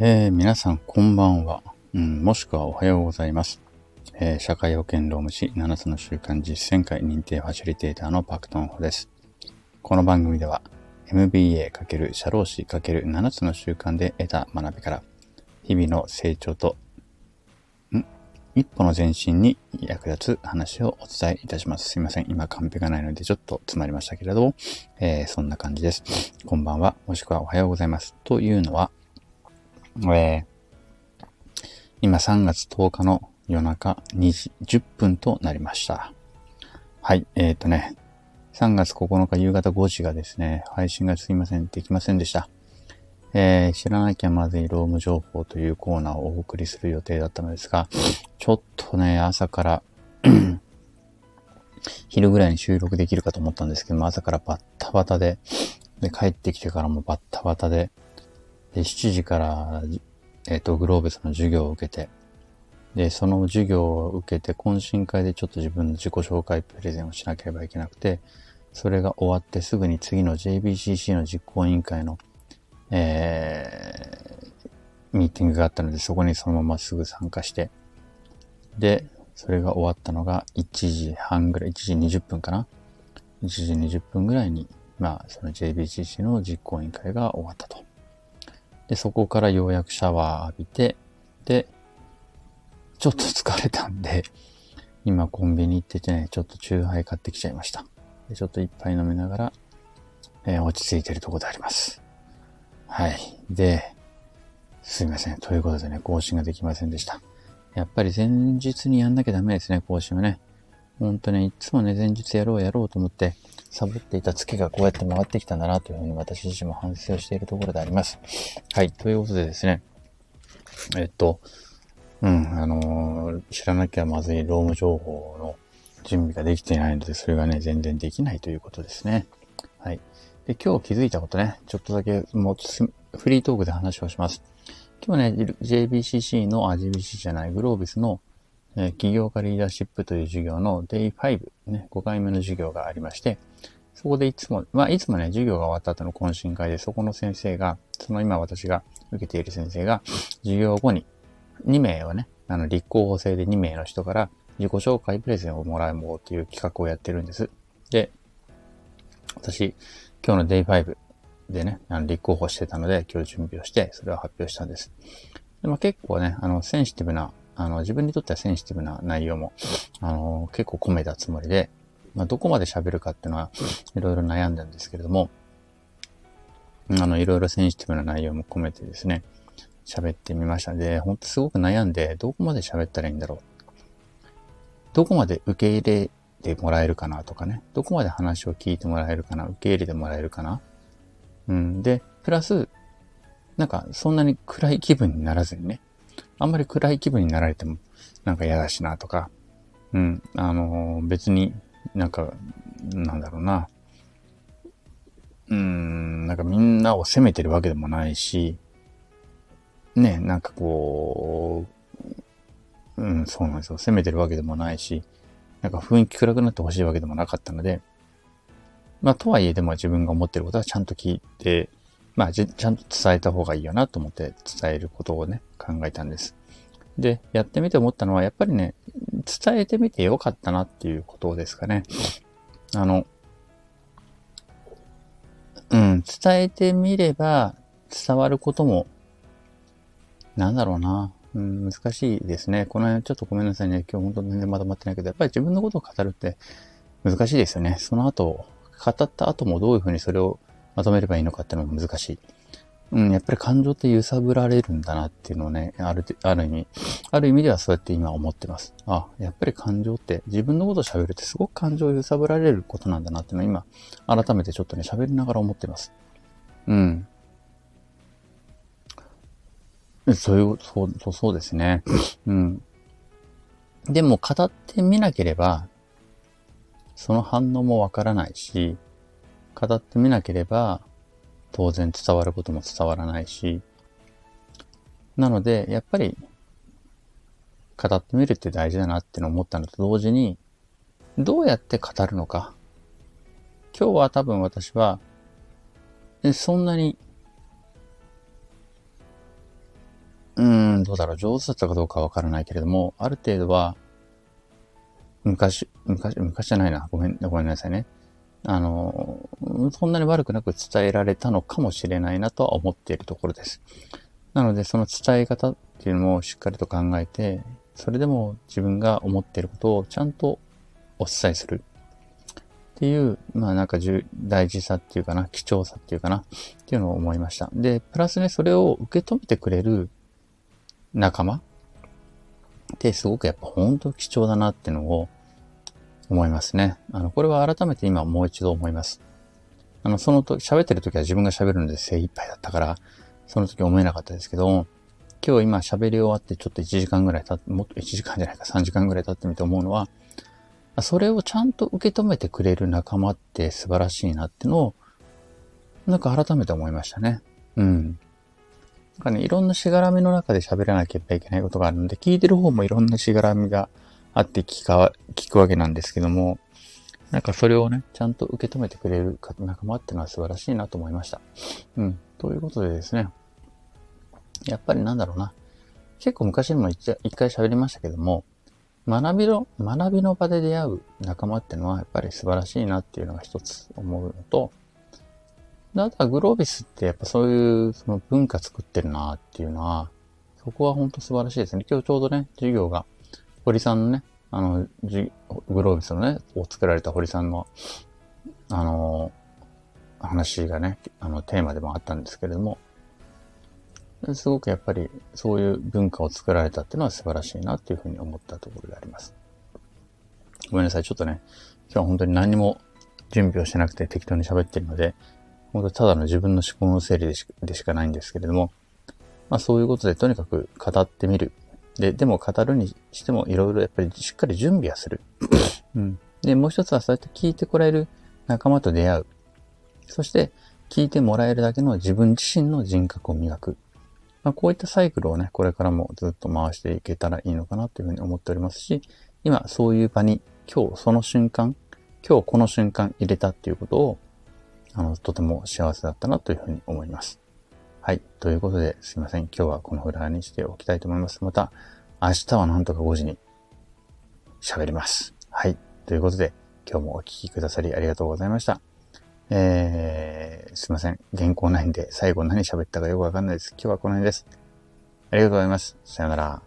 えー、皆さん、こんばんは、うん。もしくはおはようございます。えー、社会保険労務士7つの習慣実践会認定ファシリテーターのパクトンホです。この番組では、MBA× 社労士 ×7 つの習慣で得た学びから、日々の成長と、ん？一歩の前進に役立つ話をお伝えいたします。すいません。今カンペがないのでちょっと詰まりましたけれども、えー、そんな感じです。こんばんは、もしくはおはようございます。というのは、えー、今3月10日の夜中2時10分となりました。はい、えっ、ー、とね、3月9日夕方5時がですね、配信がすいません、できませんでした。えー、知らなきゃまずいローム情報というコーナーをお送りする予定だったのですが、ちょっとね、朝から昼ぐらいに収録できるかと思ったんですけども、朝からバッタバタで、で、帰ってきてからもバッタバタで、で、7時から、えっ、ー、と、グローベスの授業を受けて、で、その授業を受けて、懇親会でちょっと自分の自己紹介プレゼンをしなければいけなくて、それが終わってすぐに次の JBCC の実行委員会の、えー、ミーティングがあったので、そこにそのまますぐ参加して、で、それが終わったのが1時半ぐらい、1時20分かな ?1 時20分ぐらいに、まあ、その JBCC の実行委員会が終わったと。で、そこからようやくシャワー浴びて、で、ちょっと疲れたんで、今コンビニ行っててね、ちょっとチューハイ買ってきちゃいました。でちょっと一杯飲みながら、えー、落ち着いてるとこであります。はい。で、すいません。ということでね、更新ができませんでした。やっぱり前日にやんなきゃダメですね、更新はね。ほんとね、いつもね、前日やろうやろうと思って、サボっていた月がこうやって回ってきたんだなというふうに私自身も反省をしているところであります。はい。ということでですね、えっと、うん、あのー、知らなきゃまずい労務情報の準備ができていないので、それがね、全然できないということですね。はい。で、今日気づいたことね、ちょっとだけもうフリートークで話をします。今日ね、JBCC の、あ、JBCC じゃない、グロービスの、え、起業家リーダーシップという授業の Day5、ね、5回目の授業がありまして、そこでいつも、まあ、いつもね、授業が終わった後の懇親会で、そこの先生が、その今私が受けている先生が、授業後に2名をね、あの、立候補制で2名の人から自己紹介プレゼンをもらもうという企画をやってるんです。で、私、今日の Day5 でね、あの立候補してたので、今日準備をして、それを発表したんです。でまあ、結構ね、あの、センシティブな、あの、自分にとってはセンシティブな内容も、あの、結構込めたつもりで、まあ、どこまで喋るかっていうのは、いろいろ悩んだんですけれども、あの、いろいろセンシティブな内容も込めてですね、喋ってみました。で、ほんとすごく悩んで、どこまで喋ったらいいんだろう。どこまで受け入れてもらえるかなとかね。どこまで話を聞いてもらえるかな。受け入れてもらえるかな。うん。で、プラス、なんか、そんなに暗い気分にならずにね。あんまり暗い気分になられても、なんか嫌だしなとか。うん。あのー、別になんか、なんだろうな。うーん、なんかみんなを責めてるわけでもないし、ね、なんかこう、うん、そうなんですよ。責めてるわけでもないし、なんか雰囲気暗くなってほしいわけでもなかったので、まあ、とはいえでも自分が思ってることはちゃんと聞いて、まあ、ちゃんと伝えた方がいいよなと思って伝えることをね、考えたんです。で、やってみて思ったのは、やっぱりね、伝えてみてよかったなっていうことですかね。あの、うん、伝えてみれば伝わることも、なんだろうな。うん、難しいですね。この辺ちょっとごめんなさいね。今日本当全然まとまってないけど、やっぱり自分のことを語るって難しいですよね。その後、語った後もどういうふうにそれをまとめればいいのかっていうのも難しい。うん、やっぱり感情って揺さぶられるんだなっていうのをね、ある、ある意味、ある意味ではそうやって今思ってます。あ、やっぱり感情って自分のことを喋るってすごく感情を揺さぶられることなんだなっていうのは今、改めてちょっとね、喋りながら思ってます。うん。そういう、そう、そうそうですね。うん。でも語ってみなければ、その反応もわからないし、語ってみなければ、当然伝わることも伝わらないし、なので、やっぱり、語ってみるって大事だなって思ったのと同時に、どうやって語るのか。今日は多分私は、そんなに、うん、どうだろう、上手だったかどうかわからないけれども、ある程度は、昔、昔、昔じゃないな。ごめん、ごめんなさいね。あの、そんなに悪くなく伝えられたのかもしれないなとは思っているところです。なので、その伝え方っていうのもしっかりと考えて、それでも自分が思っていることをちゃんとお伝えする。っていう、まあなんか大事さっていうかな、貴重さっていうかな、っていうのを思いました。で、プラスね、それを受け止めてくれる仲間ってすごくやっぱ本当貴重だなっていうのを思いますね。あの、これは改めて今もう一度思います。あの、そのと、喋ってる時は自分が喋るので精一杯だったから、その時思えなかったですけど、今日今喋り終わってちょっと1時間ぐらい経って、もっと1時間じゃないか3時間ぐらい経ってみて思うのは、それをちゃんと受け止めてくれる仲間って素晴らしいなってのを、なんか改めて思いましたね。うん。なんかね、いろんなしがらみの中で喋らなければいけないことがあるので、聞いてる方もいろんなしがらみがあって聞か、聞くわけなんですけども、なんかそれをね、ちゃんと受け止めてくれる仲間ってのは素晴らしいなと思いました。うん。ということでですね、やっぱりなんだろうな。結構昔にも一回喋りましたけども、学びの、学びの場で出会う仲間ってのはやっぱり素晴らしいなっていうのが一つ思うのと、あとはグロービスってやっぱそういうその文化作ってるなっていうのは、そこは本当素晴らしいですね。今日ちょうどね、授業が、堀さんのね、あの、グロービスのね、を作られた堀さんの、あの、話がね、あの、テーマでもあったんですけれども、すごくやっぱりそういう文化を作られたっていうのは素晴らしいなっていうふうに思ったところであります。ごめんなさい。ちょっとね、今日は本当に何も準備をしてなくて適当に喋ってるので、本当ただの自分の思考の整理でしかないんですけれども、まあそういうことでとにかく語ってみる。で、でも語るにしてもいろいろやっぱりしっかり準備はする。うん。で、もう一つはそうやって聞いてこられる仲間と出会う。そして聞いてもらえるだけの自分自身の人格を磨く。まあ、こういったサイクルをね、これからもずっと回していけたらいいのかなというふうに思っておりますし、今そういう場に今日その瞬間、今日この瞬間入れたっていうことを、あの、とても幸せだったなというふうに思います。はい。ということで、すいません。今日はこのフラーにしておきたいと思います。また、明日はなんとか5時に喋ります。はい。ということで、今日もお聴きくださりありがとうございました。えー、すいません。原稿ないんで、最後何喋ったかよくわかんないです。今日はこの辺です。ありがとうございます。さよなら。